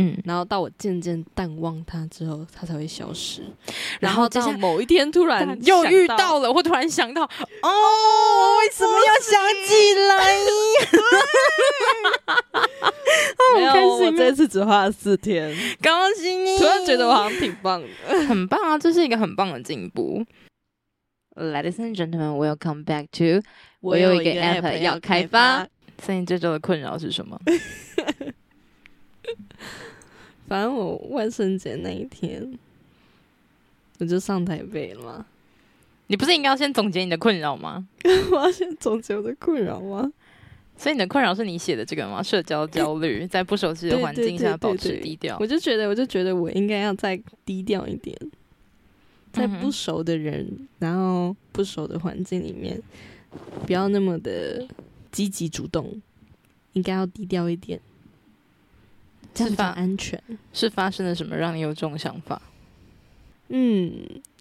嗯，然后到我渐渐淡忘它之后，它才会消失。然然后到某一天突然又遇到了，我突然想到，哦，我为什么要想起来？没有，我这次只花了四天，恭喜你！突然觉得我好像挺棒的。很棒啊，这是一个很棒的进步。Ladies and gentlemen, welcome back to 我有一个 app 要开发。所以你这周的困扰是什么？反正我万圣节那一天，我就上台北了嘛。你不是应该要先总结你的困扰吗？我要先总结我的困扰吗？所以你的困扰是你写的这个吗？社交焦虑，在不熟悉的环境下保持低调我。就觉得，我就觉得我应该要再低调一点，在不熟的人，然后不熟的环境里面，不要那么的积极主动，应该要低调一点，这样比较是吧？安全。是发生了什么让你有这种想法？嗯，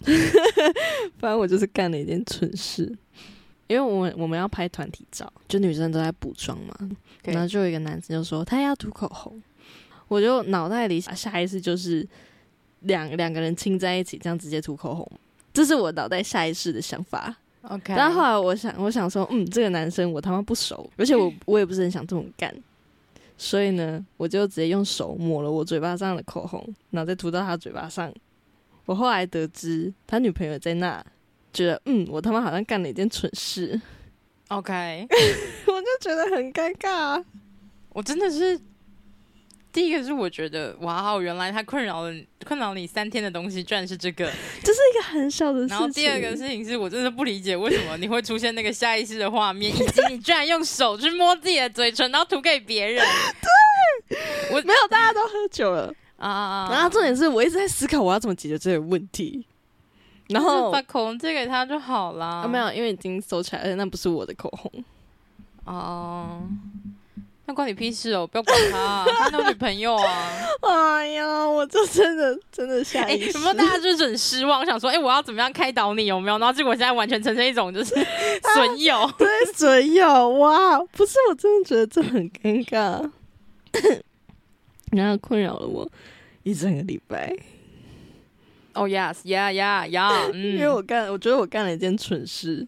反正我就是干了一件蠢事，因为我们我们要拍团体照，就女生都在补妆嘛，然后就有一个男生就说他要涂口红，我就脑袋里下意识就是两两个人亲在一起，这样直接涂口红，这是我脑袋下意识的想法。OK，但后来我想，我想说，嗯，这个男生我他妈不熟，而且我我也不是很想这么干，所以呢，我就直接用手抹了我嘴巴上的口红，然后再涂到他嘴巴上。我后来得知他女朋友在那，觉得嗯，我他妈好像干了一件蠢事，OK，我就觉得很尴尬、啊。我真的是第一个是我觉得哇哦，原来他困扰了困扰你三天的东西，居然是这个。这是一个很小的事情。然后第二个事情是我真的不理解为什么你会出现那个下意识的画面，以及你居然用手去摸自己的嘴唇，然后涂给别人。对我没有，大家都喝酒了。啊啊啊！然后重点是我一直在思考我要怎么解决这个问题。然后把口红借给他就好啦。啊没有，因为已经收起来了，那不是我的口红。哦。那关你屁事哦！不要管他、啊，他有女朋友啊！哎呀，我就真的真的下哎、意识。有没有大家就是很失望，想说，哎、我要怎么样开导你？有没有？然后结果现在完全呈现一种就是 损友。对损友哇，不是，我真的觉得这很尴尬，然后困扰了我一整个礼拜，哦、yes，yeah，yeah，yeah，嗯，因为我干，我觉得我干了一件蠢事，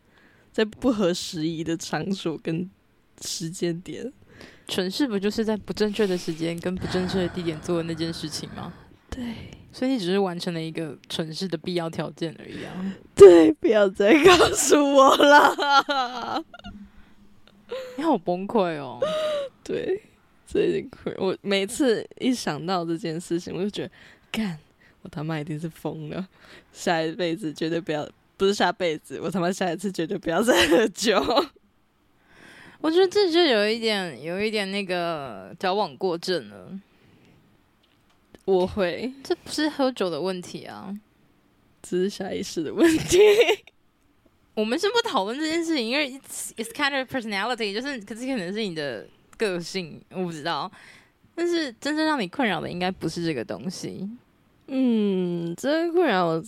在不合时宜的场所跟时间点。蠢事不就是在不正确的时间跟不正确的地点做的那件事情吗？对所以你只是完成了一个蠢事的必要条件而已啊！对，不要再告诉我了。你好崩溃哦！对，这已经困。我每次一想到这件事情，我就觉得，干，我他妈一定是疯了，下一辈子绝对不要，不是下辈子，我他妈下一次绝对不要再喝酒。我觉得这就有一点，有一点那个矫枉过正了。我会，这不是喝酒的问题啊！只是下意识的问题。我们先不讨论这件事情，因为 it's it's kind of personality，就是可是可能是你的个性，我不知道。但是真正让你困扰的应该不是这个东西。嗯，这个困扰我，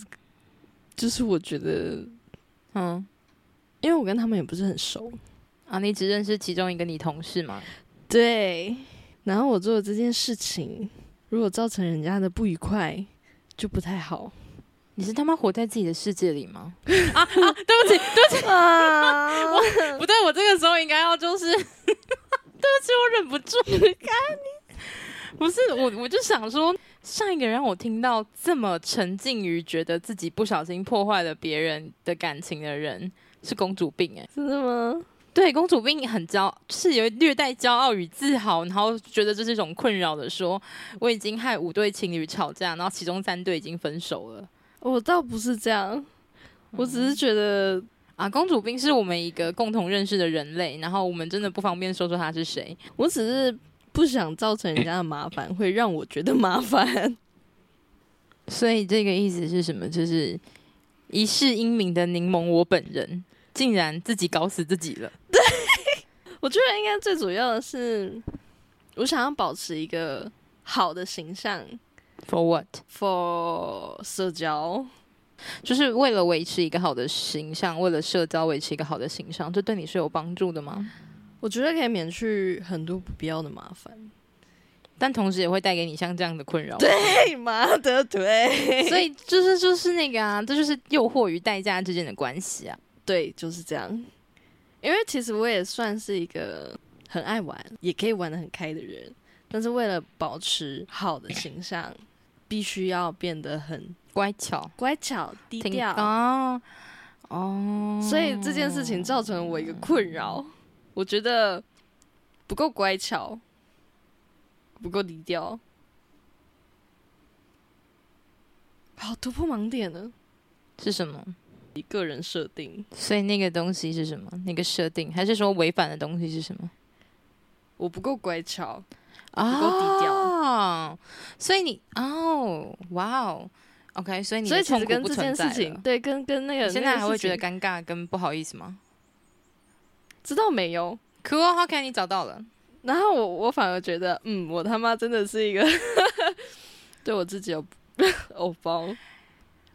就是我觉得，嗯，因为我跟他们也不是很熟，啊，你只认识其中一个你同事吗？对。然后我做的这件事情，如果造成人家的不愉快，就不太好你是他妈活在自己的世界里吗？啊啊！对不起，对不起，啊。不对，我这个时候应该要就是，对不起，我忍不住。不是我，我就想说，上一个让我听到这么沉浸于觉得自己不小心破坏了别人的感情的人，是公主病哎、真的吗？对，公主病很骄，是有略带骄傲与自豪，然后觉得这是一种困扰的说，我已经害五对情侣吵架，然后其中三对已经分手了。我倒不是这样，我只是觉得，啊，公主病是我们一个共同认识的人类，然后我们真的不方便说说他是谁。我只是不想造成人家的麻烦，会让我觉得麻烦。所以这个意思是什么？就是一世英名的柠檬，我本人竟然自己搞死自己了。对 我觉得应该最主要的是，我想要保持一个好的形象 For what？for 社交。就是为了维持一个好的形象，为了社交维持一个好的形象，这对你是有帮助的吗？我觉得可以免去很多不必要的麻烦。但同时也会带给你像这样的困扰。对，妈的，对，所以就是就是那个啊，这就是诱惑与代价之间的关系啊。对，就是这样。因为其实我也算是一个很爱玩，也可以玩的很开的人，但是为了保持好的形象，必须要变得很乖巧、乖巧、低调哦哦。所以这件事情造成了我一个困扰，我觉得不够乖巧，不够低调。好，突破盲点呢？是什么？你个人设定，所以那个东西是什么？那个设定，还是说违反的东西是什么？我不够乖巧，不够低调。所以你哦，哇哦，OK，所以你所以其实跟这件事情，对，跟跟那个，现在还会觉得尴尬跟不好意思吗？知道没有？Cool，OK，你找到了。然后我我反而觉得，嗯，我他妈真的是一个 对我自己有 偶包。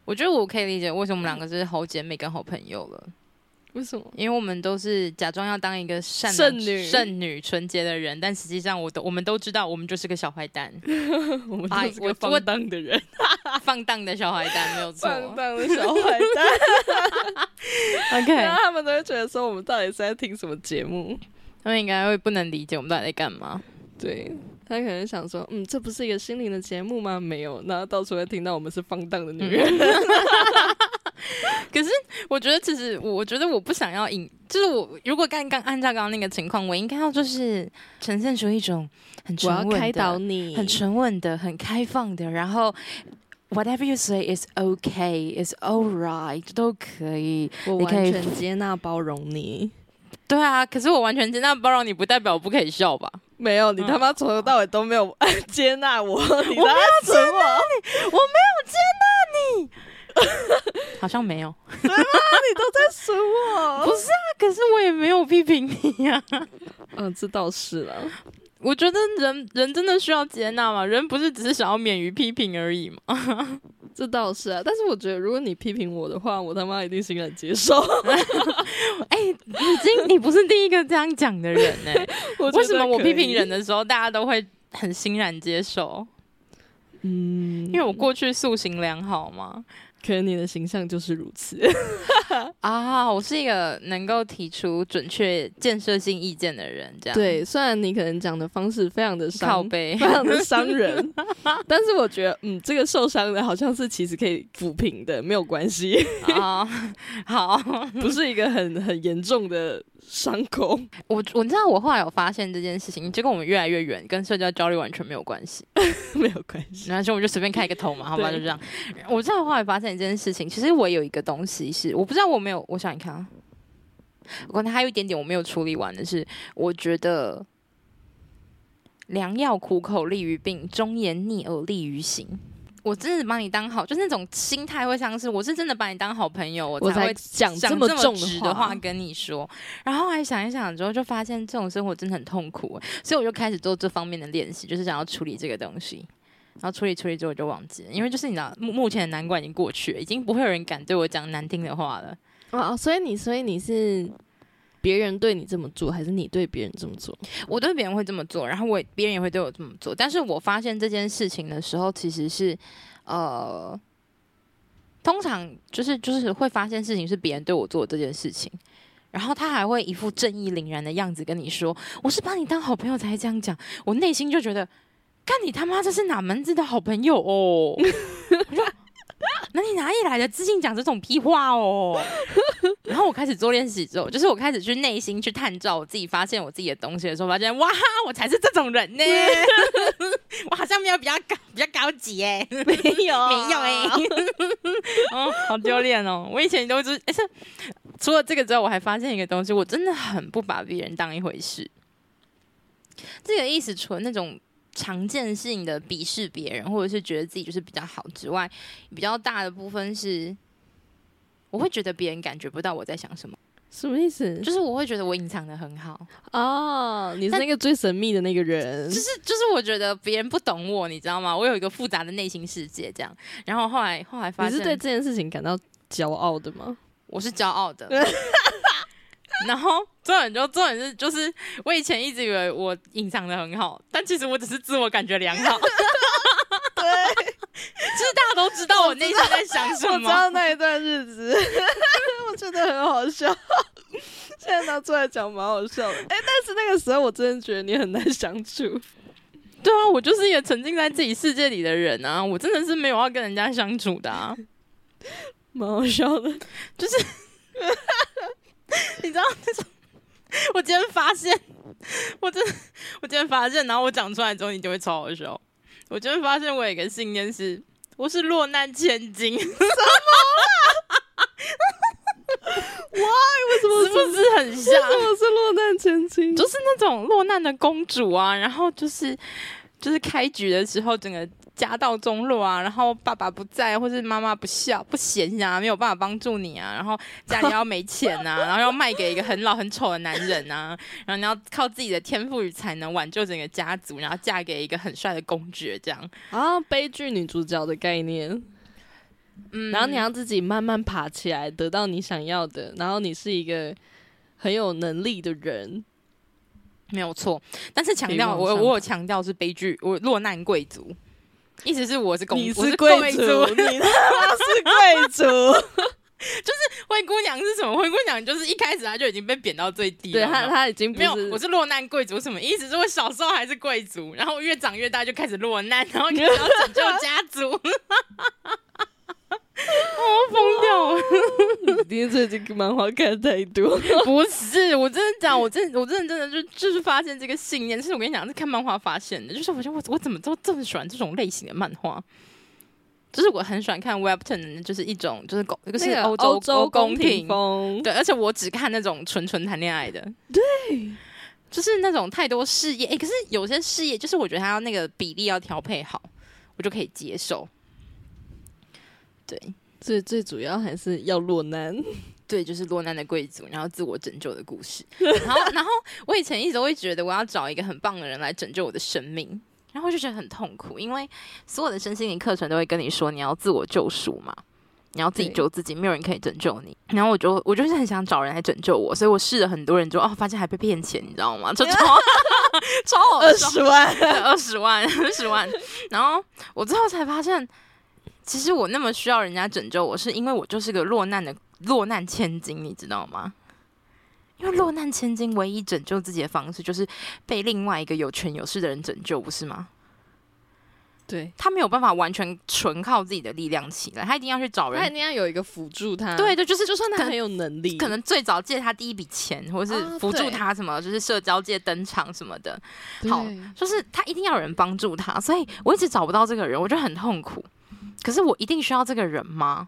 我觉得我可以理解为什么我们两个 是好姐妹跟好朋友了。为什么？因为我们都是假装要当一个善圣女、圣女、纯洁的人，但实际上，我都我们都知道，我们就是个小坏蛋。我们就是个放荡的人，放荡的小坏蛋，没有错。放荡的小坏蛋。OK，然后他们都会觉得说，我们到底是在听什么节目？他们应该会不能理解我们到底在干嘛。对。他可能想说，嗯，这不是一个心灵的节目吗？没有，然后到处会听到我们是放荡的女人。可是我觉得，其实我觉得我不想要引，就是我如果刚刚按照刚刚那个情况，我应该要就是呈现出一种很沉稳的、开导你、很沉稳的、很开放的，然后 whatever you say is okay, is all right，都可以，我完全接纳包容你。对啊，可是我完全接纳包容你，不代表我不可以笑吧？没有，你他妈从头到尾都没有接纳我，我没有接纳你，我没有接纳你，好像没有，对吗？你都在损我，不是啊？可是我也没有批评你呀，嗯，这倒是了。我觉得人人真的需要接纳吗？人不是只是想要免于批评而已嘛？这倒是啊，但是我觉得如果你批评我的话，我他妈一定欣然接受。哎，已经你不是第一个这样讲的人哎，为什么我批评人的时候，大家都会很欣然接受？嗯，因为我过去塑形良好嘛。可能你的形象就是如此 啊！我是一个能够提出准确建设性意见的人，这样对。虽然你可能讲的方式非常的靠背，非常的伤人，但是我觉得，嗯，这个受伤的好像是其实可以抚平的，没有关系啊。好，不是一个很很严重的。伤口，我我知道，我后来有发现这件事情，就跟我们越来越远，跟社交焦虑完全没有关系，没有关系。然后就我就随便开一个头嘛，好吧，就这样。我知道后来发现一件事情，其实我有一个东西是，我不知道我没有，我想你看啊，我可能还有一点点我没有处理完的是，我觉得良药苦口利于病，忠言逆耳利于行。我真的把你当好，就那种心态会像是我是真的把你当好朋友，我才会讲这么重的话跟你说。然后来想一想之后，就发现这种生活真的很痛苦，所以我就开始做这方面的练习，就是想要处理这个东西。然后处理处理之后就忘记了，因为就是你知道，目目前的难关已经过去了，已经不会有人敢对我讲难听的话了。哦，所以你，所以你是。别人对你这么做，还是你对别人这么做？我对别人会这么做，然后我别人也会对我这么做。但是我发现这件事情的时候，其实是呃，通常就是就是会发现事情是别人对我做这件事情，然后他还会一副正义凛然的样子跟你说：“我是把你当好朋友才这样讲。”我内心就觉得，看你他妈这是哪门子的好朋友哦！那你哪里来的自信讲这种屁话哦？然后我开始做练习之后，就是我开始去内心去探照我自己，发现我自己的东西的时候，发现哇，我才是这种人呢！我好像没有比较高，比较高级哎，没有 没有哎，哦，好丢脸哦！我以前都是，是除了这个之后，我还发现一个东西，我真的很不把别人当一回事。这个意思，除了那种。常见性的鄙视别人，或者是觉得自己就是比较好之外，比较大的部分是，我会觉得别人感觉不到我在想什么。什么意思？就是我会觉得我隐藏的很好哦。你是那个最神秘的那个人。就是就是，我觉得别人不懂我，你知道吗？我有一个复杂的内心世界，这样。然后后来后来发现，你是对这件事情感到骄傲的吗？我是骄傲的。然后重点就重点是，就是我以前一直以为我隐藏的很好，但其实我只是自我感觉良好。对，其实大家都知道我内心在想什么我知。道那一段日子，我觉得很好笑。现在拿出来讲蛮好笑的，哎、但是那个时候我真的觉得你很难相处。对啊，我就是一个沉浸在自己世界里的人啊，我真的是没有要跟人家相处的啊。蛮好笑的，你知道那种，我今天发现，我真的，我今天发现，然后我讲出来之后，你就会超好笑。我今天发现我有一个信念是，我是落难千金，什么 哇为什么是不是很像？为什么是落难千金？就是那种落难的公主啊，然后就是就是开局的时候，整个家道中落啊，然后爸爸不在，或是妈妈不孝不贤啊，没有办法帮助你啊，然后家里要没钱啊，然后要卖给一个很老很丑的男人啊，然后你要靠自己的天赋与才能挽救整个家族，然后嫁给一个很帅的公爵，这样，啊，悲剧女主角的概念。嗯，然后你要自己慢慢爬起来，得到你想要的。然后你是一个很有能力的人，没有错，但是强调我我有强调是悲剧，我落难贵族。意思是我是公，你我是贵族，你他妈是贵族。就是灰姑娘是什么？灰姑娘就是一开始她就已经被贬到最低了。对他，有没有他已经没有，我是落难贵族，什么意思？是我小时候还是贵族，然后越长越大就开始落难，然后开始要拯救家族。我疯掉了！今天最近漫画看太多，不是，我真的讲，我真的我真的真的就就是发现这个信念，是我跟你讲是看漫画发现的，就是我觉得我我怎么都这么喜欢这种类型的漫画。就是我很喜欢看 Webtoon，就是一种就是宫，一个是那个欧洲宫宫廷风，对，而且我只看那种纯纯谈恋爱的，对，就是那种太多事业，诶，可是有些事业就是我觉得他要那个比例要调配好，我就可以接受。对最最主要还是要落难。对，就是落难的贵族，然后自我拯救的故事。然后，然后我以前一直都会觉得我要找一个很棒的人来拯救我的生命，然后就觉得很痛苦，因为所有的身心灵课程都会跟你说你要自我救赎嘛。你要自己救自己，没有人可以拯救你。然后我就我就是很想找人来拯救我，所以我试了很多人之后，哦，发现还被骗钱，你知道吗？就超 超好二。十万，二十万，二十万。然后我最后才发现，其实我那么需要人家拯救我，是因为我就是个落难的落难千金，你知道吗？因为落难千金唯一拯救自己的方式，就是被另外一个有权有势的人拯救，不是吗？对，他没有办法完全纯靠自己的力量起来，他一定要去找人。他一定要有一个辅助他。对，对，就是就算他很有能力，可能最早借他第一笔钱，或者是啊辅助他什么，就是社交界登场什么的。好就是他一定要有人帮助他，所以我一直找不到这个人，我就很痛苦。可是我一定需要这个人吗？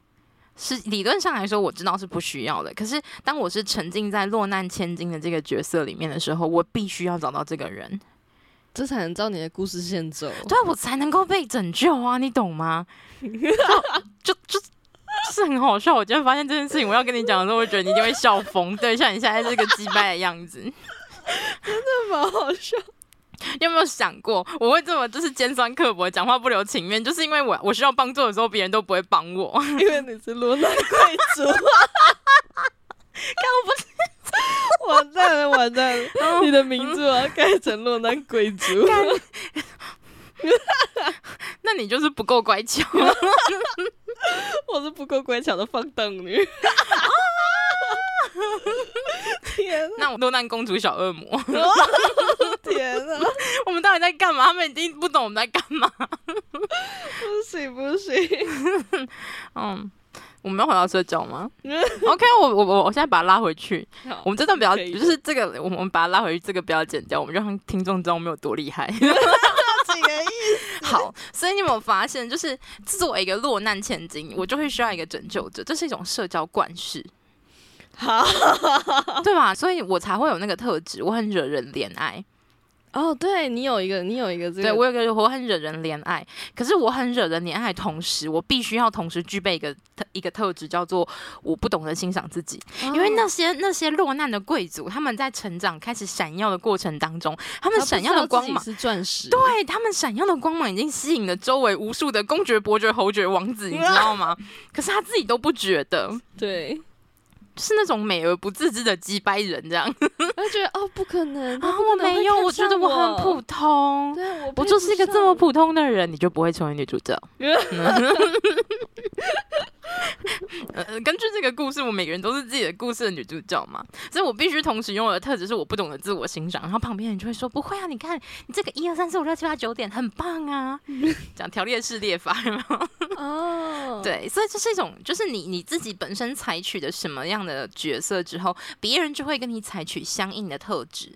是理论上来说，我知道是不需要的。可是当我是沉浸在落难千金的这个角色里面的时候，我必须要找到这个人，这才能照你的故事线走。对啊我才能够被拯救啊！你懂吗？就就就就是很好笑。我今天发现这件事情，我要跟你讲的时候，我觉得你一定会笑疯。对，像你现在这个鸡掰的样子。真的蛮好笑。你有没有想过，我会这么就是尖酸刻薄、讲话不留情面，就是因为我我需要帮助的时候，别人都不会帮我。因为你是落难贵族。看我不完蛋了，完蛋了！你的名字我要改成落难贵族。那你就是不够乖巧。我是不够乖巧的放荡女。天啊那我落难公主小恶魔，天啊！我们到底在干嘛？他们已经不懂我们在干嘛。不行不行，嗯，我们要回到社交吗？OK，我我我我现在把它拉回去。我们这段不要，就是这个，我们把它拉回去，这个不要剪掉，我们就让听众知道我们有多厉害。几个亿？好，所以你有没有发现，就是作为一个落难千金，我就会需要一个拯救者，这是一种社交惯式。好 对吧？所以我才会有那个特质，我很惹人怜爱。哦，对你有一个，你有一个这个，对我有个我很惹人怜爱，可是我很惹人怜爱，同时我必须要同时具备一个特一个特质，叫做我不懂得欣赏自己。哦因为那些那些落难的贵族，他们在成长开始闪耀的过程当中，他们闪耀的光芒。是钻石，对他们闪耀的光芒已经吸引了周围无数的公爵、伯爵、侯爵、王子，你知道吗？可是他自己都不觉得，对，就是那种美而不自知的鸡掰人这样。我就觉得哦，不可能啊，我没有，我觉得我很普通。对，我我就是一个这么普通的人，你就不会成为女主角。呃，根据这个故事，我每个人都是自己的故事的女主角嘛，所以我必须同时拥有的特质是我不懂得自我欣赏。然后旁边人就会说：“不会啊，你看你这个一二三四五六七八九点很棒啊！”讲条列式列法？哦，对，所以这是一种，就是你你自己本身采取的什么样的角色之后，别人就会跟你采取相应的特质。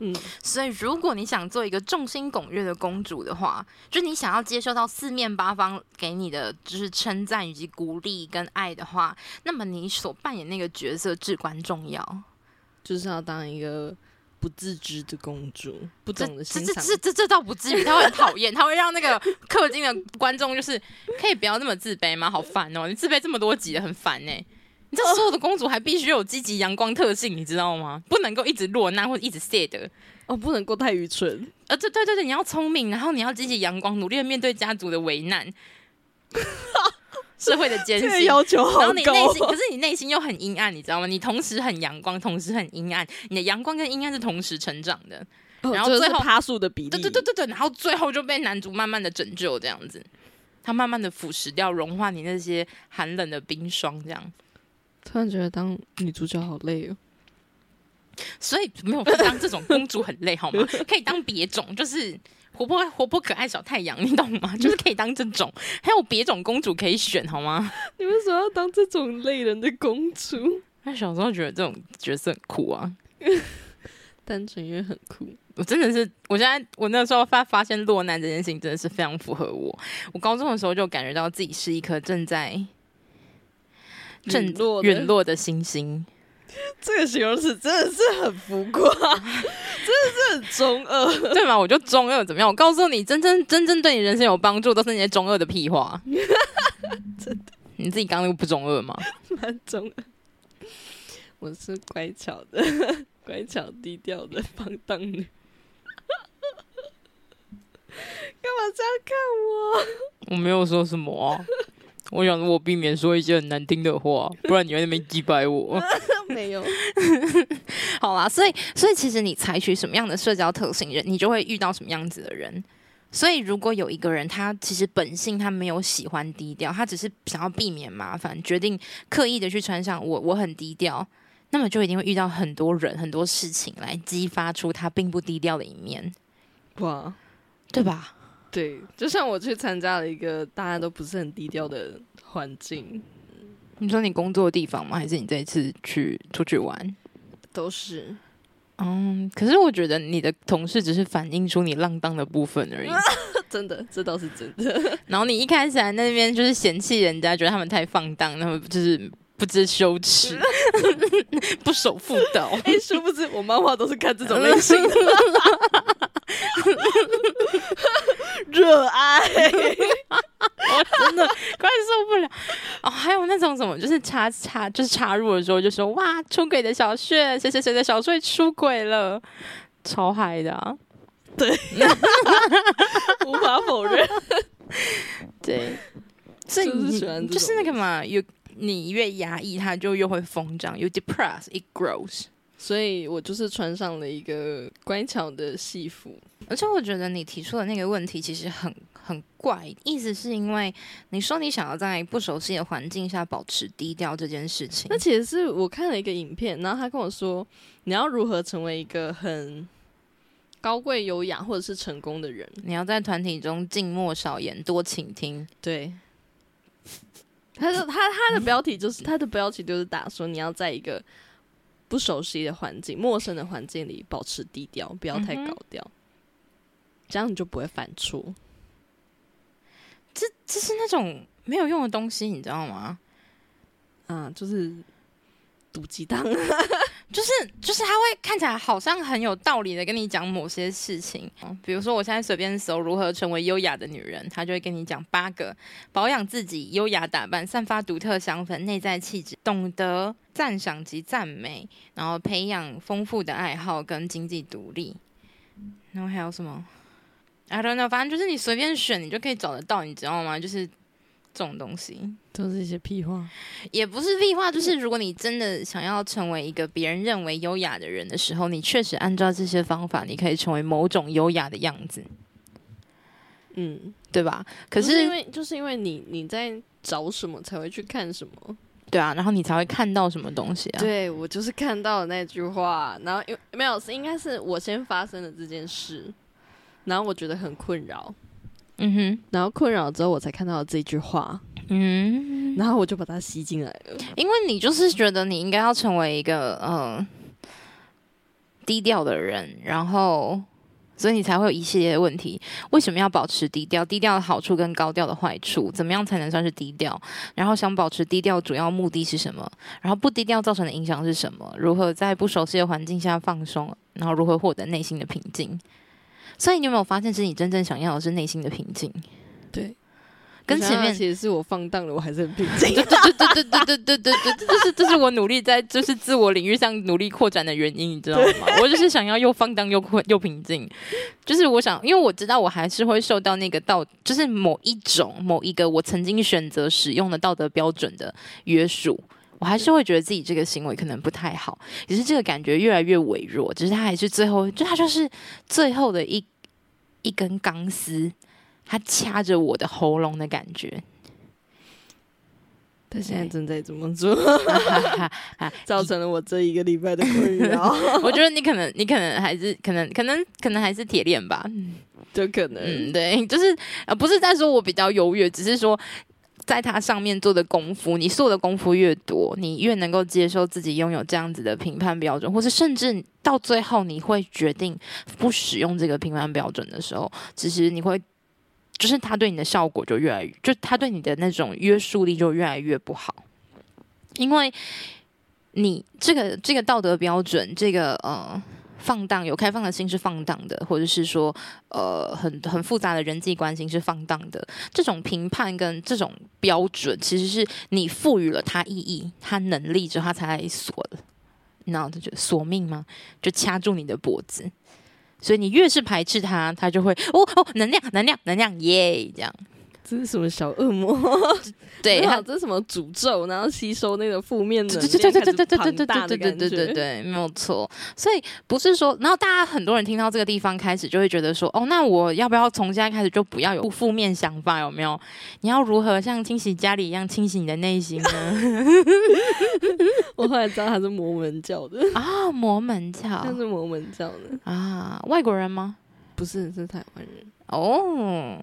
嗯，所以，如果你想做一个众星拱月的公主的话，就你想要接受到四面八方给你的就是称赞以及鼓励跟爱的话，那么你所扮演那个角色至关重要。就是要当一个不自知的公主，不这懂得这这欣赏。这这这倒不至于，他会很讨厌，他会让那个氪金的观众就是可以不要那么自卑吗？好烦哦！你自卑这么多集了，很烦呢、你知道所有的公主还必须有积极阳光特性，你知道吗？不能够一直落难或者一直 sad。哦，不能够太愚蠢。呃，对对对对，你要聪明，然后你要积极阳光，努力的面对家族的危难，社会的艰这个辛。要求好然后你内心，高哦。可是你内心又很阴暗，你知道吗？你同时很阳光，同时很阴暗，你的阳光跟阴暗是同时成长的。哦然后最后这个是趴数的比例。对对对对对，然后最后就被男主慢慢的拯救，这样子，他慢慢的腐蚀掉，融化你那些寒冷的冰霜，这样。突然觉得当女主角好累哦。所以没有说当这种公主很累，好吗？可以当别种，就是活泼活泼可爱小太阳，你懂吗？就是可以当这种，还有别种公主可以选，好吗？你为什么要当这种累人的公主？那小时候觉得这种角色很酷啊，单纯因为很酷。我真的是，我现在我那时候发发现落难这件事情真的是非常符合我。我高中的时候就感觉到自己是一颗正在正陨落的陨落的星星。这个形容词真的是很浮夸，真的是很中二。对吗？我就中二怎么样？我告诉你，真正真正对你人生有帮助，都是那些中二的屁话。真的，你自己刚刚那个不中二吗？蛮中二。我是乖巧的、乖巧低调的放荡女。干嘛这样看我？我没有说什么啊。我想我避免说一些很难听的话，不然你会那边击败我。没有。好啦，所以所以其实你采取什么样的社交特性人，你就会遇到什么样子的人。所以如果有一个人，他其实本性他没有喜欢低调，他只是想要避免麻烦，决定刻意的去穿上我我很低调，那么就一定会遇到很多人很多事情来激发出他并不低调的一面，哇，对吧？对，就像我去参加了一个大家都不是很低调的环境，你说你工作的地方吗？还是你这一次去出去玩？都是嗯，可是我觉得你的同事只是反映出你浪荡的部分而已。真的，这倒是真的。然后你一开始在那边就是嫌弃人家，觉得他们太放荡，他们就是不知羞耻、不守妇道。哎、殊不知我漫画都是看这种类型的，热爱。我 真的快受不了哦！还有那种什么，就是插插，就是插入的时候就说哇，出轨的小穴，谁谁谁的小睡出轨了，超嗨的、啊。无法否认。对，所以就是那个嘛，有你越压抑，它就越会疯长。You depress, it grows。所以我就是穿上了一个乖巧的戏服。而且我觉得你提出的那个问题其实很很怪，意思是因为你说你想要在不熟悉的环境下保持低调这件事情那，其实是我看了一个影片，然后他跟我说，你要如何成为一个很高贵、优雅或者是成功的人。你要在团体中静默少言，多倾听。对，他说他他的标题就是他的标题就是打说你要在一个不熟悉的环境、陌生的环境里保持低调，不要太高调，这样你就不会犯错。这这是那种没有用的东西，你知道吗？啊，就是毒鸡汤。就是就是他会看起来好像很有道理的跟你讲某些事情，比如说我现在随便搜如何成为优雅的女人，他就会跟你讲八个保养自己、优雅打扮、散发独特香氛、内在气质、懂得赞赏及赞美，然后培养丰富的爱好跟经济独立，然后还有什么？I don't know，反正就是你随便选，你就可以找得到，你知道吗？就是这种东西都是一些屁话。也不是屁话，就是如果你真的想要成为一个别人认为优雅的人的时候，你确实按照这些方法，你可以成为某种优雅的样子，嗯，对吧？可可是因为就是因为你你在找什么才会去看什么。对啊，然后你才会看到什么东西啊？对我就是看到了那句话，然后因为没有是应该是我先发生的这件事，然后我觉得很困扰，嗯哼，然后困扰之后我才看到了这句话，嗯，然后我就把它吸进来了。因为你就是觉得你应该要成为一个呃低调的人，然后所以你才会有一系列的问题。为什么要保持低调？低调的好处跟高调的坏处，怎么样才能算是低调？然后想保持低调主要目的是什么？然后不低调造成的影响是什么？如何在不熟悉的环境下放松？然后如何获得内心的平静？所以你有没有发现，其实你真正想要的是内心的平静？对，跟前面其实是我放荡了，我还是很平静。对对对对对对对对对，这是这是我努力在就是自我领域上努力扩展的原因，你知道吗？我就是想要又放荡又困又平静，就是我想，因为我知道我还是会受到那个道，就是某一种某一个我曾经选择使用的道德标准的约束。我还是会觉得自己这个行为可能不太好，只是这个感觉越来越微弱，只是他还是最后，就他就是最后的一一根钢丝，他掐着我的喉咙的感觉。他现在正在这么做，造成了我这一个礼拜的困扰，我觉得你可能，你可能还是可能，可能，可能还是铁链吧。就可能，嗯，对，就是呃，不是在说我比较优越，只是说在它上面做的功夫，你做的功夫越多，你越能够接受自己拥有这样子的评判标准，或是甚至到最后你会决定不使用这个评判标准的时候，其实你会。就是他对你的效果就越来越，就他对你的那种约束力就越来越不好，因为你这个这个道德标准，这个呃放荡有开放的心是放荡的，或者是说呃很很复杂的人际关系是放荡的。这种评判跟这种标准，其实是你赋予了它意义、它能力之后，它才来锁的。然后他就索命吗？就掐住你的脖子。所以你越是排斥它，它就会哦哦，能量能量能量耶，这样。这是什么小恶魔？对，这是什么诅咒？然后吸收那个负面的对量，对对对对对对对对对对对对，没有错。所以不是说，然后大家很多人听到这个地方开始就会觉得说，哦，那我要不要从现在开始就不要有负面想法？有没有？你要如何像清洗家里一样清洗你的内心呢？我后来知道他是摩门教的，啊，摩门教他是摩门教的，啊，外国人吗？不是是台湾人。哦，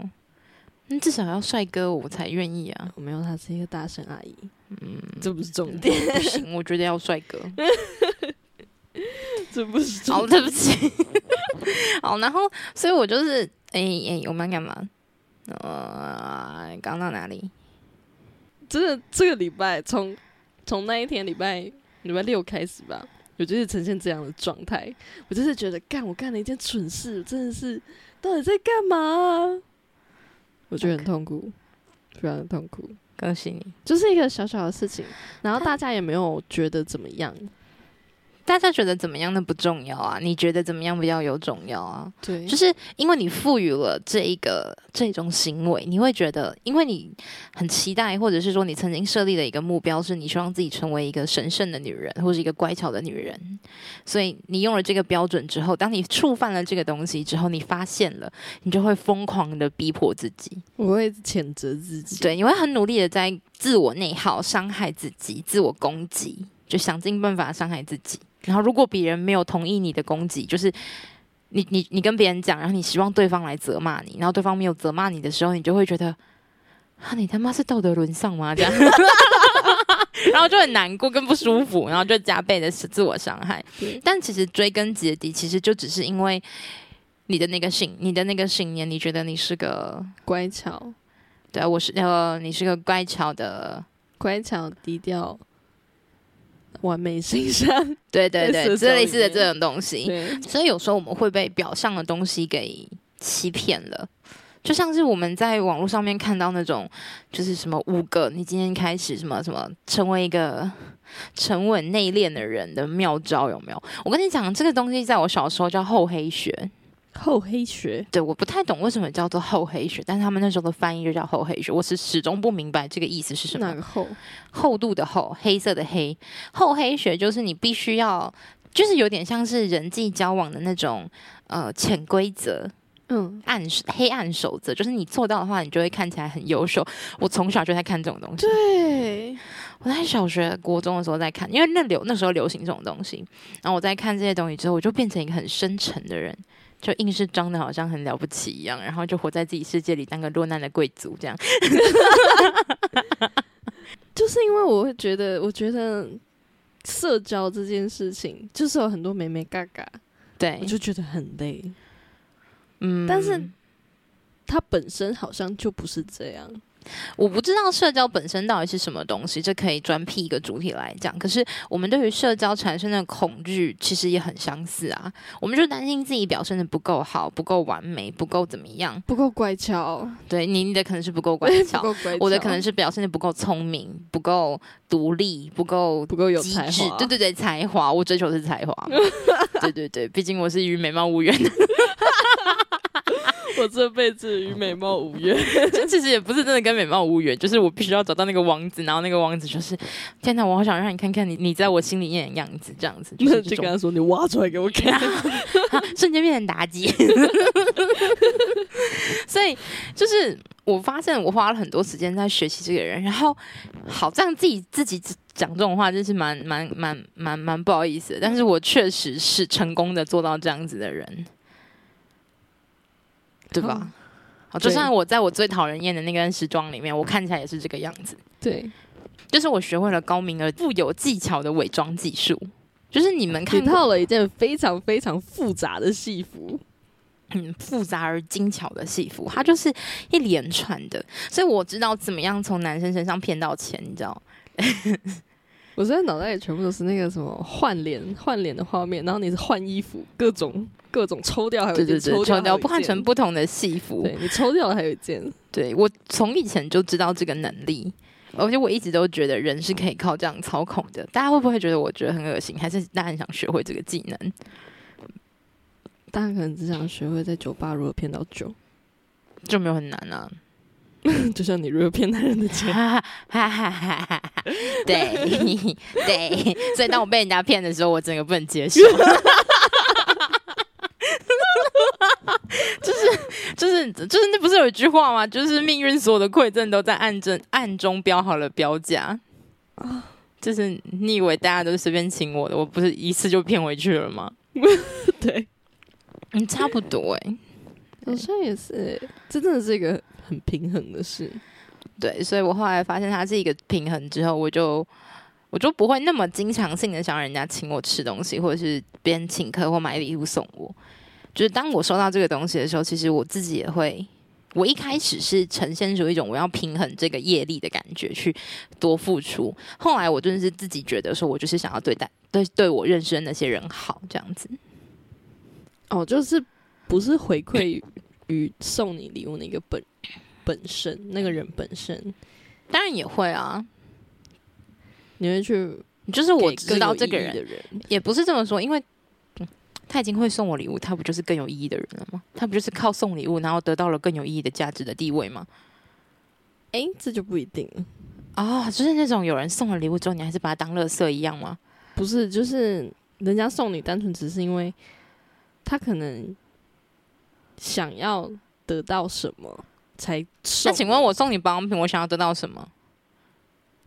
那至少要帅哥我才愿意啊。我没有，她是一个大神阿姨，嗯，这不是重点，不行，我觉得要帅哥。这不是重好，对不起。好，然后所以我就是，哎、哎、我们要干嘛？呃，刚到哪里？真的这个礼拜从从那一天礼拜礼拜六开始吧，我就是呈现这样的状态。我就是觉得，干我干了一件蠢事，真的是到底在干嘛？我觉得很痛苦，非常的痛苦。恭喜你！就是一个小小的事情，然后大家也没有觉得怎么样。大家觉得怎么样那不重要啊？你觉得怎么样比较有重要啊？对，就是因为你赋予了这一个这种行为，你会觉得，因为你很期待，或者是说你曾经设立的一个目标，是你希望自己成为一个神圣的女人，或是一个乖巧的女人，所以你用了这个标准之后，当你触犯了这个东西之后，你发现了，你就会疯狂的逼迫自己，我会谴责自己。对，你会很努力的在自我内耗、伤害自己、自我攻击，就想尽办法伤害自己。然后，如果别人没有同意你的攻击，就是你你你跟别人讲，然后你希望对方来责骂你，然后对方没有责骂你的时候，你就会觉得啊，你他妈是道德沦丧吗？这样，然后就很难过跟不舒服，然后就加倍的自我伤害。但其实追根结底，其实就只是因为你的那个信，你的那个信念，你觉得你是个乖巧、对啊，我是呃，你是个乖巧的。乖巧、低调、完美形象。对对对，这类似的这种东西，所以有时候我们会被表象的东西给欺骗了。就像是我们在网络上面看到那种，就是什么五个你今天开始什么什么成为一个 沉稳内敛的人的妙招，有没有？我跟你讲，这个东西在我小时候叫厚黑学。厚黑学，对，我不太懂为什么叫做厚黑学，但是他们那时候的翻译就叫厚黑学，我是始终不明白这个意思是什么。哪个厚？厚度的厚，黑色的黑，厚黑学就是你必须要，就是有点像是人际交往的那种呃潜规则。嗯，暗黑暗守则，就是你做到的话，你就会看起来很优秀。我从小就在看这种东西，对，我在小学、国中的时候在看，因为那流那时候流行这种东西。然后我在看这些东西之后，我就变成一个很深沉的人，就硬是装的好像很了不起一样，然后就活在自己世界里，当个落难的贵族这样。就是因为我会觉得，我觉得社交这件事情，就是有很多美美嘎嘎，对我，就觉得很累。嗯但是它本身好像就不是这样。我不知道社交本身到底是什么东西，这可以专辟一个主题来讲。可是我们对于社交产生的恐惧，其实也很相似啊。我们就担心自己表现的不够好、不够完美、不够怎么样。不够乖巧，对你，你的可能是不够乖 巧，乖巧，我的可能是表现的不够聪明、不够独立、不够不够有才华。对对对，才华，我追求的是才华。对对对，毕竟我是与美貌无缘的。我这辈子与美貌无缘。这其实也不是真的跟美貌无缘，就是我必须要找到那个王子，然后那个王子就是，天哪，我好想让你看看你你在我心里面的样子，这样子，就那是就跟他说：“你挖出来给我看。瞬间变成妲己。所以就是我发现我花了很多时间在学习这个人，然后好这样自己自己讲这种话，就是蛮蛮蛮蛮蛮不好意思的。但是我确实是成功的做到这样子的人，对吧？好，就对像我在我最讨人厌的那根时装里面，我看起来也是这个样子。”对，就是我学会了高明而富有技巧的伪装技术。就是你们看到了一件非常非常复杂的戏服。嗯复杂而精巧的戏服，它就是一连串的，所以我知道怎么样从男生身上骗到钱，你知道？我现在脑袋里全部都是那个什么换脸换脸的画面，然后你是换衣服，各种各种抽掉，还有一件对对对，抽掉换成不同的戏服。对你抽掉了还有一件，对我从以前就知道这个能力，而且我一直都觉得人是可以靠这样操控的。大家会不会觉得我觉得很恶心？还是大家很想学会这个技能？大家可能只想学会在酒吧如何骗到酒，就没有很难啊。就像你如果骗男人的钱。哈哈哈哈哈！对 对，所以当我被人家骗的时候，我整个不能接受。就是就是就是，那不是有一句话吗？就是命运所有的馈赠都在暗中暗中标好了标价。就是你以为大家都是随便请我的，我不是一次就骗回去了吗？对，嗯，差不多哎、好像也是欸，这真的是一个很平衡的事。对，所以我后来发现它是一个平衡之后，我就我就不会那么经常性的想让人家请我吃东西，或者是别人请客或买礼物送我。就是当我收到这个东西的时候，其实我自己也会。我一开始是呈现出一种我要平衡这个业力的感觉，去多付出。后来我真的是自己觉得说，我就是想要对待对对我认识的那些人好，这样子。哦，就是不是回馈于送你礼物那个本本身，那个人本身，当然也会啊，你会去就是我给知道这个更有意义的人人，也不是这么说，因为、嗯他已经会送我礼物，他不就是更有意义的人了吗？他不就是靠送礼物，然后得到了更有意义的价值的地位吗？哎、这就不一定了。啊、就是那种有人送了礼物之后，你还是把它当垃圾一样吗？不是，就是人家送你，单纯只是因为他可能想要得到什么才送。那请问我送你保养品，我想要得到什么？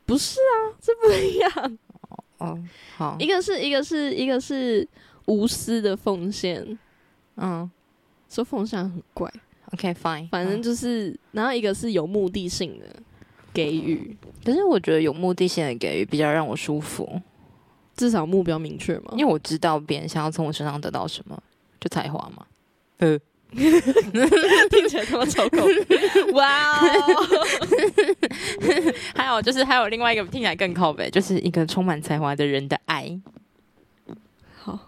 不是啊？这不一样。哦，好一，个是一个是一个是无私的奉献，嗯说奉献很怪，，OK，fine，、反正嗯就是，然后一个是有目的性的给予，可是我觉得有目的性的给予比较让我舒服，至少目标明确嘛因。为我知道别人想要从我身上得到什么，就才华嘛。呃，听起来他妈超口，哇哦！还有就是还有另外一个听起来更靠北，就是一个充满才华的人的爱。好，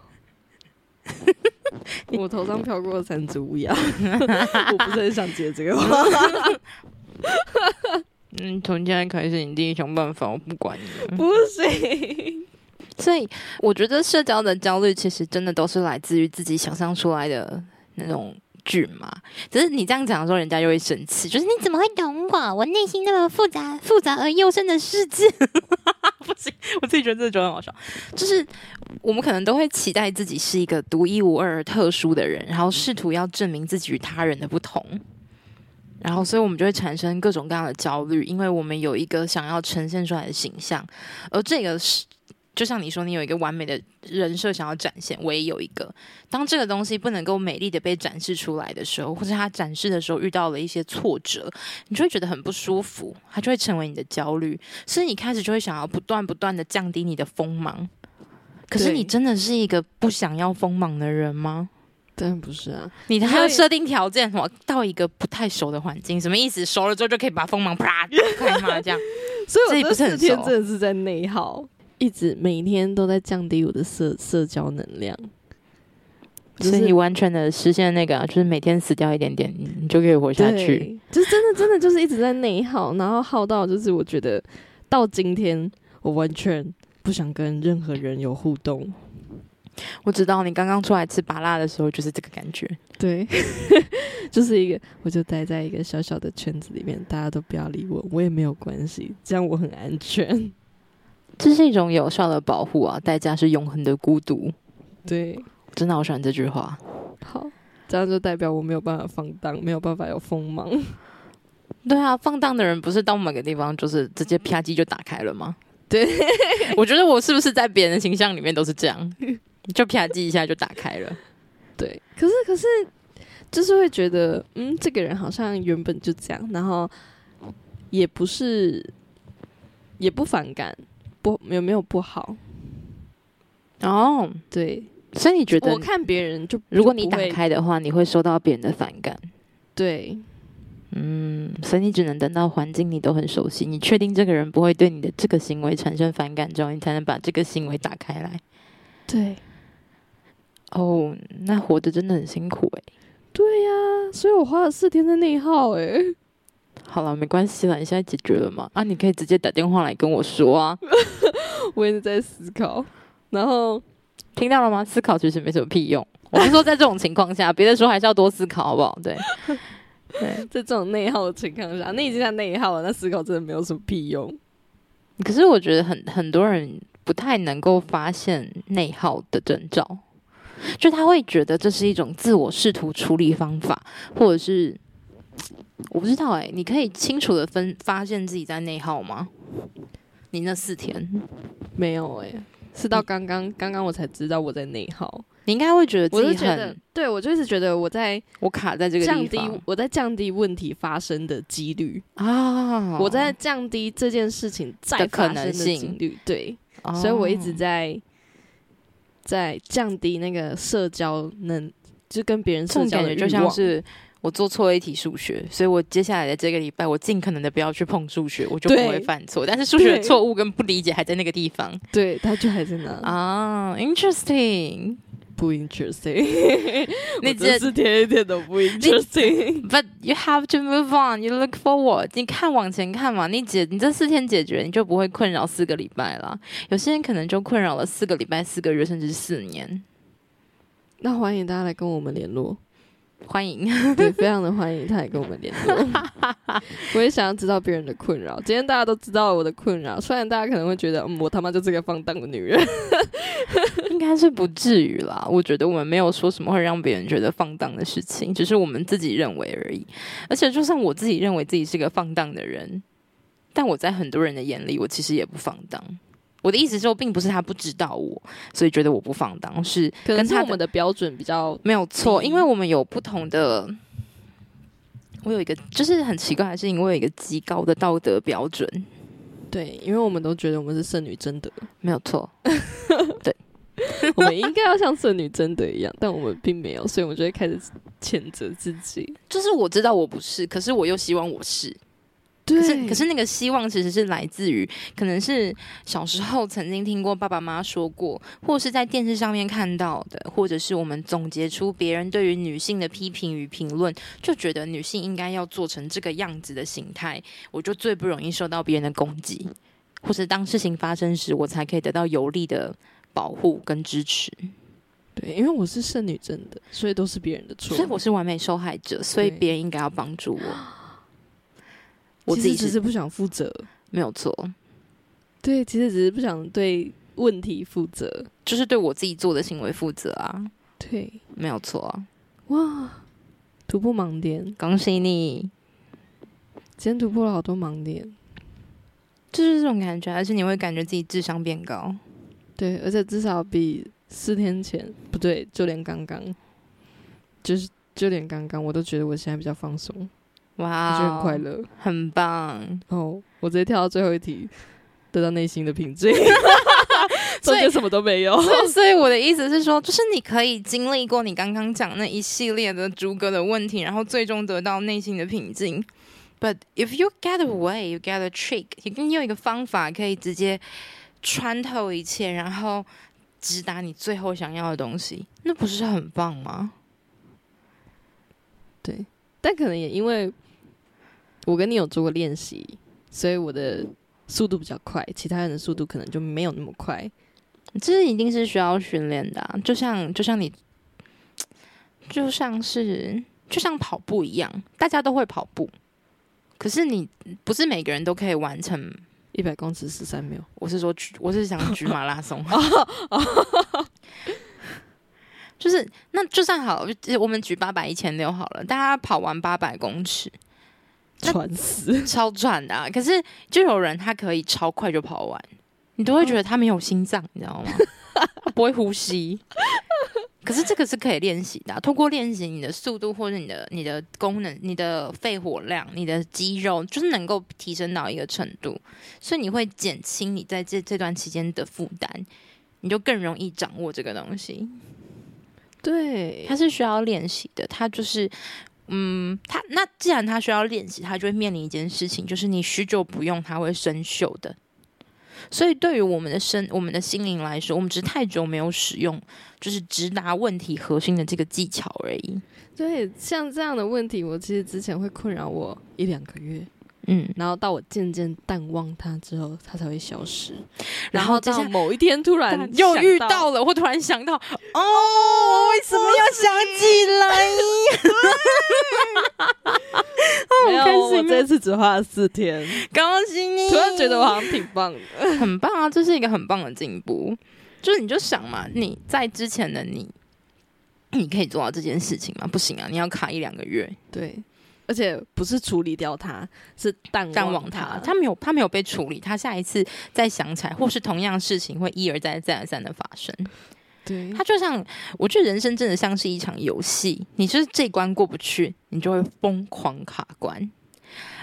我头上飘过三只乌鸦，我不是很想接这个话。嗯，从现在开始你自己想办法，我不管你了。不行，所以我觉得社交的焦虑其实真的都是来自于自己想象出来的那种剧嘛。只是你这样讲的时候，人家就会生气，就是你怎么会懂我？我内心那么复杂、复杂而幽深的世界。不行，我自己觉得这就很好笑。就是我们可能都会期待自己是一个独一无二、特殊的人，然后试图要证明自己与他人的不同。然后，所以我们就会产生各种各样的焦虑，因为我们有一个想要呈现出来的形象，而这个是就像你说，你有一个完美的人设想要展现，我也有一个。当这个东西不能够美丽的被展示出来的时候，或者它展示的时候遇到了一些挫折，你就会觉得很不舒服，它就会成为你的焦虑，所以你开始就会想要不断不断的降低你的锋芒。可是你真的是一个不想要锋芒的人吗？当然不是啊，你还要设定条件，什么到一个不太熟的环境，什么意思？熟了之后就可以把锋芒啪开嘛？这样，所以我这不是很天真的是在内耗，一直每天都在降低我的社社交能量。所以你完全的实现那个啊，就是每天死掉一点点，你你就可以活下去。就是真的真的就是一直在内耗，然后耗到就是我觉得到今天我完全不想跟任何人有互动。我知道你刚刚出来吃麻辣的时候就是这个感觉。对，就是一个，我就待在一个小小的圈子里面，大家都不要理我，我也没有关系，这样我很安全。这是一种有效的保护啊，代价是永恒的孤独。对，真的好喜欢这句话。好，这样就代表我没有办法放荡，没有办法有锋芒。对啊，放荡的人不是到某个地方就是直接啪叽就打开了吗？对，我觉得我是不是在别人的形象里面都是这样，就啪叽一下就打开了。对，可是可是就是会觉得，嗯，这个人好像原本就这样，然后也不是，也不反感，不有没有不好？哦，对，所以你觉得我看别人就如果你打开的话，你会受到别人的反感。对嗯，所以你只能等到环境你都很熟悉，你确定这个人不会对你的这个行为产生反感之后，你才能把这个行为打开来。对哦，那活着真的很辛苦诶。对呀、所以我花了四天在内耗、欸，好了，没关系了，你现在解决了吗？啊，你可以直接打电话来跟我说啊。我也是在思考，然后听到了吗？思考其实没什么屁用。我是说，在这种情况下，别的时候还是要多思考，好不好？对，对。在这种内耗的情况下，那已经在内耗了，那思考真的没有什么屁用。可是我觉得很很多人不太能够发现内耗的征兆，就他会觉得这是一种自我试图处理方法，或者是我不知道哎、你可以清楚的分发现自己在内耗吗？你那四天，没有哎、是到刚刚刚刚我才知道我在内耗，你应该会觉得我自己就觉得很，对我就是觉得我在我卡在这个降低我在降低问题发生的几率，啊，我在降低这件事情再发生的能性。几率，对，哦，所以我一直在在降低那个社交能，就跟别人社交种感觉就像是我做错了一题数学，所以我接下来的这个礼拜，我尽可能的不要去碰数学，我就不会犯错。但是数学的错误跟不理解还在那个地方对，他就还在那，啊，interesting。不 interesting，你这四天一点都不 interesting。But you have to move on. You look forward. 你看往前看嘛，你解你这四天解决，你就不会困扰四个礼拜了。有些人可能就困扰了四个礼拜、四个月，甚至四年。那欢迎大家来跟我们联络，欢迎，对，非常的欢迎他也跟我们联络。我也想要知道别人的困扰。今天大家都知道了我的困扰，虽然大家可能会觉得，嗯，我他妈就是个放荡的女人。应该是不至于啦。我觉得我们没有说什么会让别人觉得放荡的事情，只是我们自己认为而已。而且，就算我自己认为自己是个放荡的人，但我在很多人的眼里，我其实也不放荡。我的意思是说，并不是他不知道我，所以觉得我不放荡，是跟他们的标准比较没有错，因为我们有不同的。我有一个，就是很奇怪的事情，我有一个极高的道德标准，对，因为我们都觉得我们是圣女贞德，没有错。对我们应该要像圣女贞德一样，但我们并没有，所以我们就会开始谴责自己。就是我知道我不是，可是我又希望我是。对可是，可是那个希望其实是来自于，可能是小时候曾经听过爸爸妈妈说过，或是在电视上面看到的，或者是我们总结出别人对于女性的批评与评论，就觉得女性应该要做成这个样子的形态，我就最不容易受到别人的攻击，或是当事情发生时，我才可以得到有力的保护跟支持。对，因为我是剩女症的，所以都是别人的错。所以我是完美受害者，所以别人应该要帮助我。我其自己只是不想负责。没有错，对，其实只是不想对问题负责。就是对我自己做的行为负责啊，对，没有错啊。哇，突破盲点，恭喜你，今天突破了好多盲点。就是这种感觉，而且你会感觉自己智商变高。对，而且至少比四天前不对，就连刚刚，就是就连刚刚，我都觉得我现在比较放松，我哇、觉得很快，乐。很棒。哦，我直接跳到最后一题，得到内心的平静，中所以间什么都没有。所以，所以我的意思是说，就是你可以经历过你刚刚讲那一系列的逐格的问题，然后最终得到内心的平静。But if you get a way, you get a trick，你有一个方法可以直接穿透一切，然后直达你最后想要的东西，那不是很棒吗？对，但可能也因为我跟你有做过练习，所以我的速度比较快，其他人的速度可能就没有那么快。这一定是需要训练的啊、就像就像你，就像是就像跑步一样，大家都会跑步，可是你不是每个人都可以完成。一百公尺十三秒，我是说举，我是想举马拉松。就是那就算好了，我们举八百一千六好了，大家跑完八百公尺，那喘死。超赚的、啊。可是就有人他可以超快就跑完，你都会觉得他没有心脏，你知道吗？他不会呼吸。可是这个是可以练习的啊、通过练习你的速度或者你的你的功能、你的肺活量、你的肌肉，就是能够提升到一个程度，所以你会减轻你在这这段期间的负担，你就更容易掌握这个东西。对它，是需要练习的，它就是。嗯，他那既然他需要练习，他就会面临一件事情，就是你许久不用，它会生锈的。所以对于我们的身、我们的心灵来说，我们只是太久没有使用，就是直达问题核心的这个技巧而已。对，像这样的问题，我其实之前会困扰我一两个月，嗯，然后到我渐渐淡忘它之后，它才会消失。然然后到某一天突然又遇到了，我突然想到，哦，我为什么又想起来？没有，我这次只花了四天，恭喜你！突然觉得我好像挺棒的。很棒啊，这是一个很棒的进步。就是你就想嘛，你在之前的你，你可以做到这件事情吗？不行啊，你要卡一两个月，对，而且不是处理掉它，是淡淡忘它它。。他没有，他没有被处理，他下一次再想起来，或是同样事情会一而再、再而三的发生。对，它就像，我觉得人生真的像是一场游戏，你就是这关过不去，你就会疯狂卡关。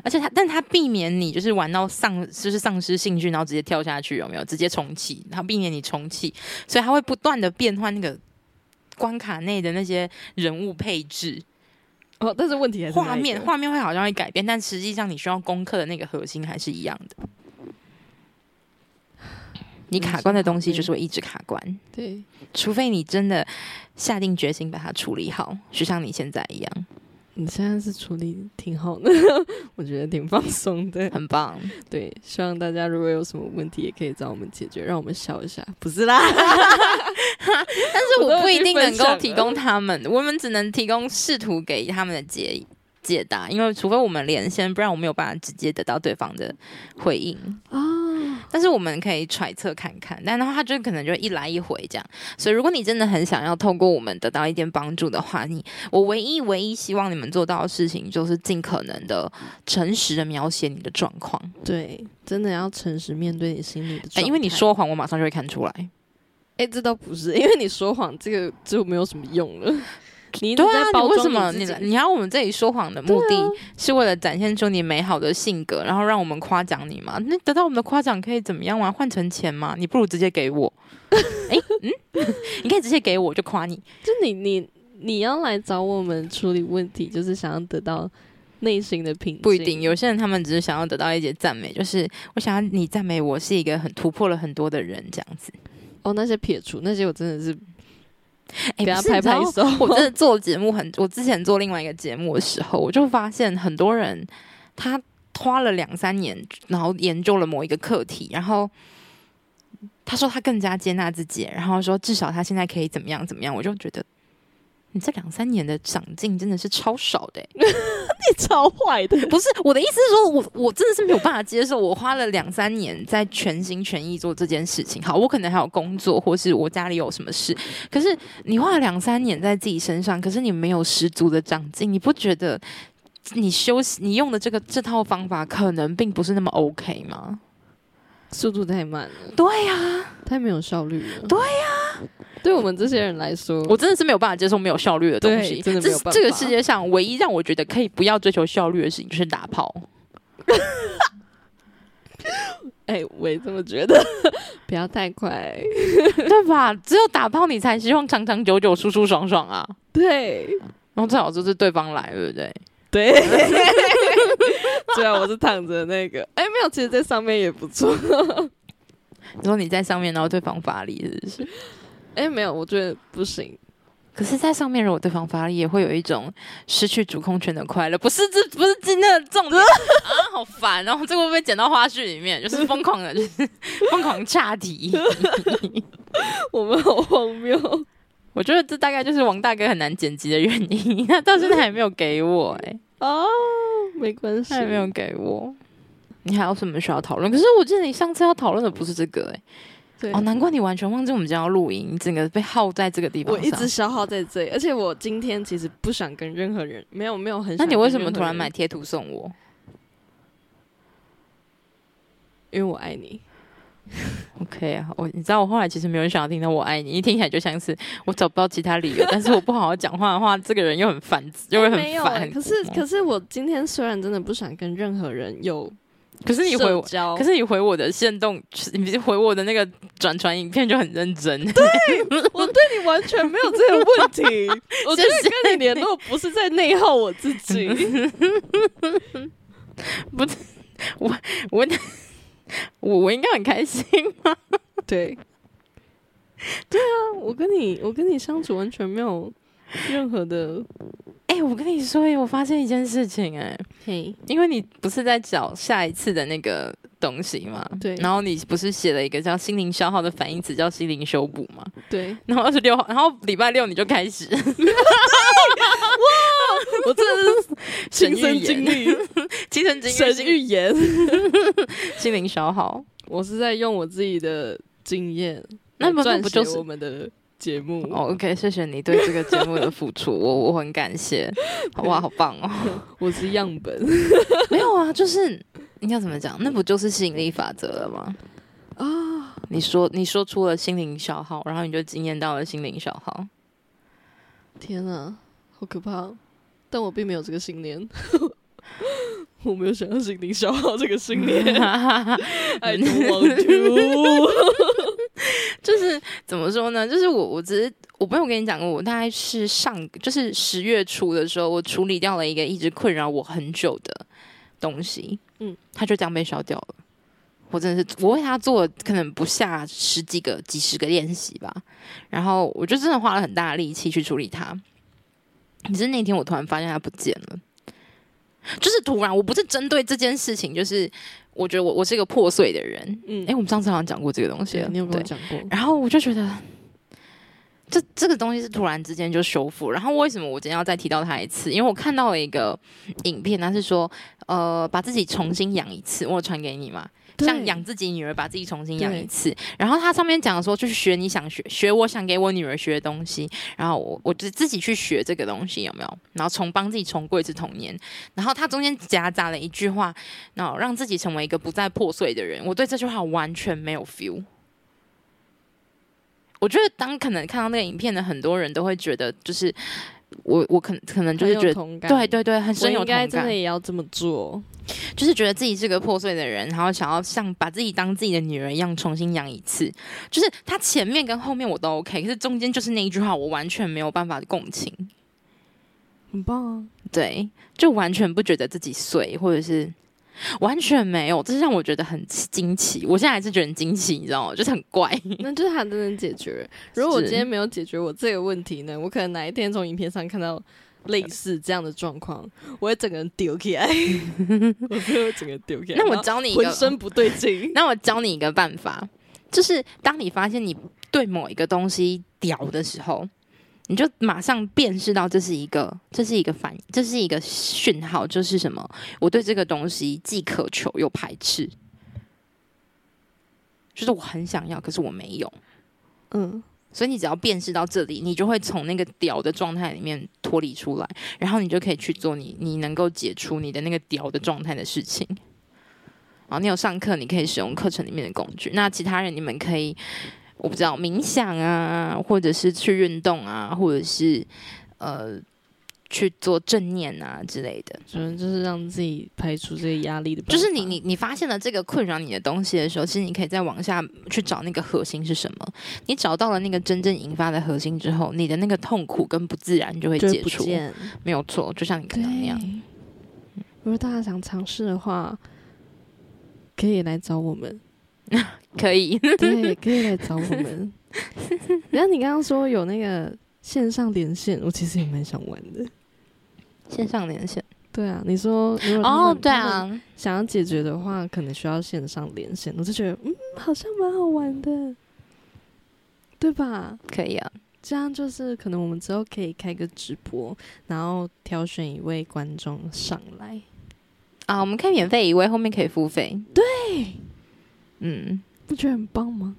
而且它，但它避免你就是玩到丧，就是丧失兴趣，然后直接跳下去，有没有？直接重启，然后避免你重启，所以它会不断的变换那个关卡内的那些人物配置、哦，但是问题还是画面，画面会好像会改变，但实际上你需要攻克的那个核心还是一样的。你卡关的东西就是会一直卡关，对，除非你真的下定决心把它处理好，就像你现在一样，你现在是处理挺好的，我觉得挺放松的。很棒。对，希望大家如果有什么问题，也可以找我们解决，让我们笑一下。不是啦，但是我不一定能够提供他们，我们只能提供试图给他们的解解答，因为除非我们连线，不然我没有办法直接得到对方的回应。啊，但是我们可以揣测看看，但然后他就可能就一来一回这样。所以如果你真的很想要透过我们得到一点帮助的话，你我唯一唯一希望你们做到的事情，就是尽可能的诚实的描写你的状况。对，真的要诚实面对你心里的状哎、态。因为你说谎，我马上就会看出来。哎、这倒不是，因为你说谎，这个就没有什么用了。你一直对啊，在包装你为什么你你要我们这里说谎的目的是为了展现出你美好的性格，然后让我们夸奖你吗？那得到我们的夸奖可以怎么样吗？换成钱吗？你不如直接给我。哎、嗯，你可以直接给我，我就夸你。就你你你要来找我们处理问题，就是想要得到内心的平静。不一定，有些人他们只是想要得到一些赞美，就是我想要你赞美我是一个很突破了很多的人，这样子。哦，那些撇除那些，我真的是哎、给他拍拍。手。我真的 做节目很，我之前做另外一个节目的时候，我就发现很多人他花了两三年，然后研究了某一个课题，然后他说他更加接纳自己，然后说至少他现在可以怎么样怎么样，我就觉得你这两三年的长进真的是超少的欸、你超坏的，不是我的意思是说，我我真的是没有办法接受，我花了两三年在全心全意做这件事情。好，我可能还有工作，或是我家里有什么事，可是你花了两三年在自己身上，可是你没有十足的长进，你不觉得你休息你用的这个这套方法可能并不是那么 OK 吗？速度太慢了，对呀、太没有效率了。对呀、对我们这些人来说，我真的是没有办法接受没有效率的东西。真的没有办法这这个世界上唯一让我觉得可以不要追求效率的事情，就是打炮。哎、我也这么觉得，不要太快。对吧？只有打炮，你才希望长长久久、舒舒爽爽啊。对然后最好就是对方来，对不对？对，虽然我是躺着那个，哎、没有，其实在上面也不错。你说你在上面，然后对方发力，是不是？哎、没有，我觉得不行。可是，在上面如果对方发力，也会有一种失去主控权的快乐。不是，这不是今天的重点啊！好烦哦，这个会不会剪到花絮里面？就是疯狂的，就 是疯狂岔题。我们好荒谬。我觉得这大概就是王大哥很难剪辑的原因，他到现在还没有给我、哎，哦，没关系他，还没有给我。你还有什么需要讨论？可是我记得你上次要讨论的不是这个、哎。对哦，难怪你完全忘记我们今天要录音，你整个被耗在这个地方我。一直消耗在这里，而且我今天其实不想跟任何人，没有没有很想。那你为什么突然买？贴图送我？因为我爱你。OK 啊，我你知道我后来其实没有想要听到我爱你，一听起来就像是我找不到其他理由，但是我不好好讲话的话，这个人又很烦，就会很烦。可是可是我今天虽然真的不想跟任何人有可是你回我，可是你回我的线动，你回我的那个转传影片就很认真。对我对你完全没有这个问题。我觉得跟你联络不是在内耗我自己 不是。我我 我应该很开心吗？对，对啊，我跟你我跟你相处完全没有任何的哎、我跟你说，我发现一件事情、哎，嘿，因为你不是在找下一次的那个东西嘛，对然后你不是写了一个叫心灵消耗的反义词，叫心灵修补嘛？对 然后二十六号，然后礼拜六你就开始 哇我真的是 亲身经历亲身经历神心预言。心灵消耗。我是在用我自己的经验那不就是我们的节目？哦，OK，谢谢你对这个节目的付出，我我很感谢。哇，好棒哦！我是样本 没有啊，就是应该怎么讲？那不就是吸引力法则了吗？啊！你说你说出了心灵消耗，然后你就惊艳到了心灵消耗。天啊，好可怕！但我并没有这个信念，我没有想要心灵消耗这个信念。I don't want to。就是怎么说呢？就是我我只是我没有跟你讲过，我大概是上就是十月初的时候，我处理掉了一个一直困扰我很久的东西，嗯嗯，它就这样被烧掉了。我真的是，我为它做可能不下十几个、几十个练习吧，然后我就真的花了很大的力气去处理它。可是那天我突然发现它不见了，就是突然，我不是针对这件事情，就是我觉得我我是一个破碎的人。嗯哎、我们上次好像讲过这个东西了，你有跟我对讲过？然后我就觉得，这这个东西是突然之间就修复。然后为什么我今天要再提到它一次？因为我看到了一个影片，它是说，呃，把自己重新养一次。我有传给你嘛？像养自己女儿，把自己重新养一次。然后它上面讲说，就是学你想学，学我想给我女儿学的东西。然后我我就自己去学这个东西，有没有？然后重帮自己重过一次童年。然后它中间夹杂了一句话，然后让自己成为一个不再破碎的人。我对这句话完全没有 feel。我觉得当可能看到那个影片的很多人都会觉得，就是我我可可能就是有觉得。对对对，很我深有同应该真的，也要这么做。就是觉得自己是个破碎的人，然后想要像把自己当自己的女儿一样重新养一次。就是他前面跟后面我都 OK，可是中间就是那一句话，我完全没有办法共情。很棒啊！对，就完全不觉得自己碎，或者是完全没有，这是让我觉得很惊奇。我现在还是觉得很惊奇，你知道吗？就是很怪。那就是他真的解决。如果我今天没有解决我这个问题呢，我可能哪一天从影片上看到类似这样的状况，我会整个人丢起来，我就会整个丢起来。那我教你一个浑，身不对劲。那我教你一个办法，就是当你发现你对某一个东西屌的时候，你就马上辨识到这是一个，这是一个反，这是一个讯号，就是什么？我对这个东西既渴求又排斥，就是我很想要，可是我没有。嗯，所以你只要辨识到这里，你就会从那个屌的状态里面脱离出来，然后你就可以去做你你能够解除你的那个屌的状态的事情。好，你有上课，你可以使用课程里面的工具。那其他人你们可以，我不知道冥想啊，或者是去运动啊，或者是呃去做正念啊之类的。主要就是让自己排除这些压力的。就是你你你发现了这个困扰你的东西的时候，其实你可以再往下去找那个核心是什么。你找到了那个真正引发的核心之后，你的那个痛苦跟不自然就会解除。没有错，就像你刚刚那样。如果大家想尝试的话，可以来找我们。可以，对，可以来找我们。然后你刚刚说有那个线上连线，我其实也蛮想玩的。线上连线。对啊，你说如果哦，对啊，想要解决的话，可能需要线上连线，我就觉得嗯，好像蛮好玩的，对吧？可以啊。这样就是可能我们之后可以开个直播，然后挑选一位观众上来。啊，我们可以免费一位，后面可以付费。对，嗯，不觉得很棒吗？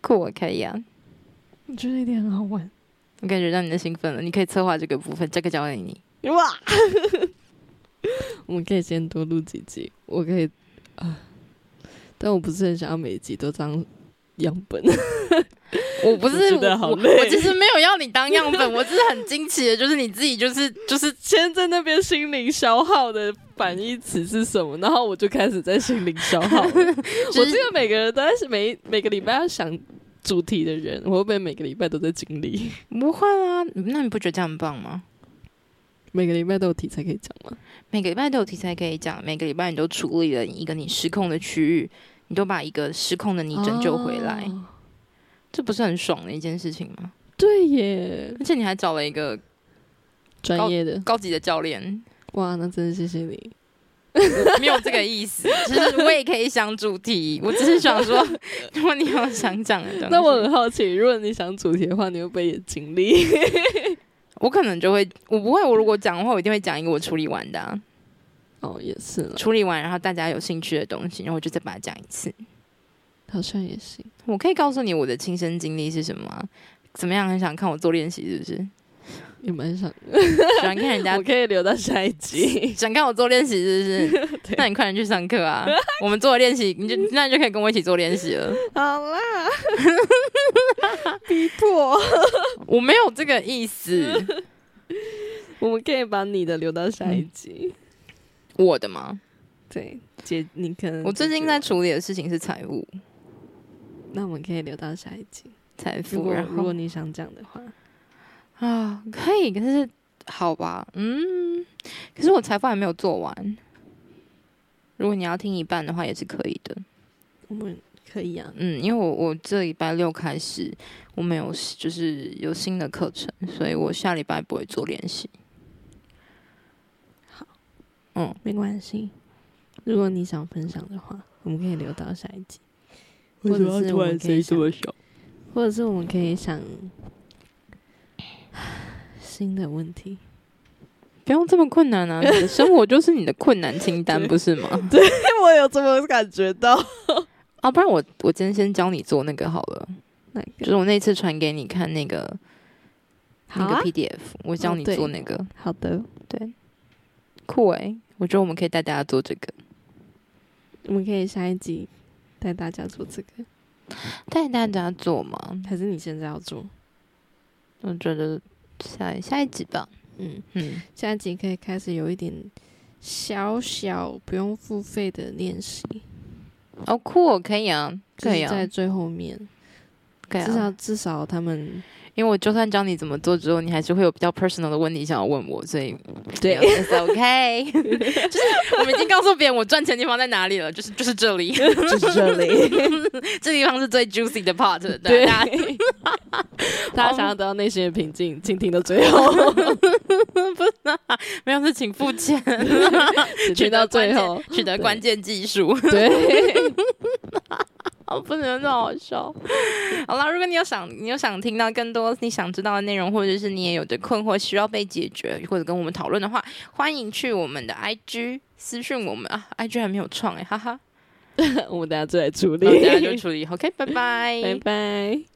酷，可以啊。我觉得一定很好玩。我感觉让你的兴奋了，你可以策划这个部分，这个交给你。哇！我们可以先多录几集，我可以啊，但我不是很想要每一集都当样本。我不是我其实没有要你当样本，我只是很惊奇的，就是你自己就是就是先在那边心灵消耗的反义词是什么？然后我就开始在心灵消耗了。我记得每个人都在每每个礼拜要想主题的人，我会不会每个礼拜都在经历？不会啊，那你不觉得这样很棒吗？每个礼拜都有题材可以讲吗？每个礼拜都有题材可以讲，每个礼拜你都处理了一个你失控的区域，你都把一个失控的你拯救回来，哦这不是很爽的一件事情吗？对耶，而且你还找了一个专业的高级的教练，哇，那真的谢谢你。没有这个意思，就是我也可以想主题，我只是想说，如果你有想讲的，那我很好奇，如果你想主题的话，你会不会也经历？我可能就会，我不会，我如果讲的话，我一定会讲一个我处理完的、啊，哦，也是了，处理完，然后大家有兴趣的东西，然后我就再把它讲一次。好像也行。我可以告诉你我的亲身经历是什么吗？怎么样？很想看我做练习，是不是？也蛮想，喜欢看人家 我可以留到下一集。想看我做练习，是不是？那你快点去上课啊！我们做练习，你就那你就可以跟我一起做练习了。好啦，逼迫。我没有这个意思，我们可以把你的留到下一集。我的吗？对，姐，你可能我最近在，处理的事情是财务、那我们可以留到下一集。财富，果然后如果你想讲的话，啊，可以，可是好吧，嗯，可是我财富还没有做完。如果你要听一半的话，也是可以的。我们可以啊。嗯，因为我我这礼拜六开始，我们有就是有新的课程，所以我下礼拜不会做练习。好，嗯，没关系。如果你想分享的话，我们可以留到下一集，或者是我们可以想，小？或者是我们可以想新的问题。不用这么困难啊！你的生活就是你的困难清单，不是吗？对我有这么感觉到。啊，不然我我今天先教你做那个好了，那个就是我那次传给你看那个那个，PDF，我教你做那个。好的，酷诶、我觉得我们可以带大家做这个，我们可以下一集带大家做这个，带大家做吗？还是你现在要做？我觉得下下一集吧。嗯，嗯，下一集可以开始有一点小小不用付费的练习，哦，酷哦，可以啊，可以啊就是在，最后面，可以至少啊。至少他们因为我就算教你怎么做之后，你还是会有比较 personal 的问题想要问我，所以对 it's OK。就是我们已经告诉别人我赚钱的地方在哪里了，就是就是这里，就是这里。这地方是最 juicy 的 part，对对大家 想要得到内心的平静，请听到最后，没有是请付钱，请听到最后，取得关键技术。对。哦，不能这么好笑。好了，如果你有想你有想听到更多你想知道的内容，或者是你也有的困惑需要被解决，或者跟我们讨论的话，欢迎去我们的 IG 私讯我们啊，IG 还没有创哎、哈哈，我们等下就来处理那我等下就处理。OK，拜拜，拜拜。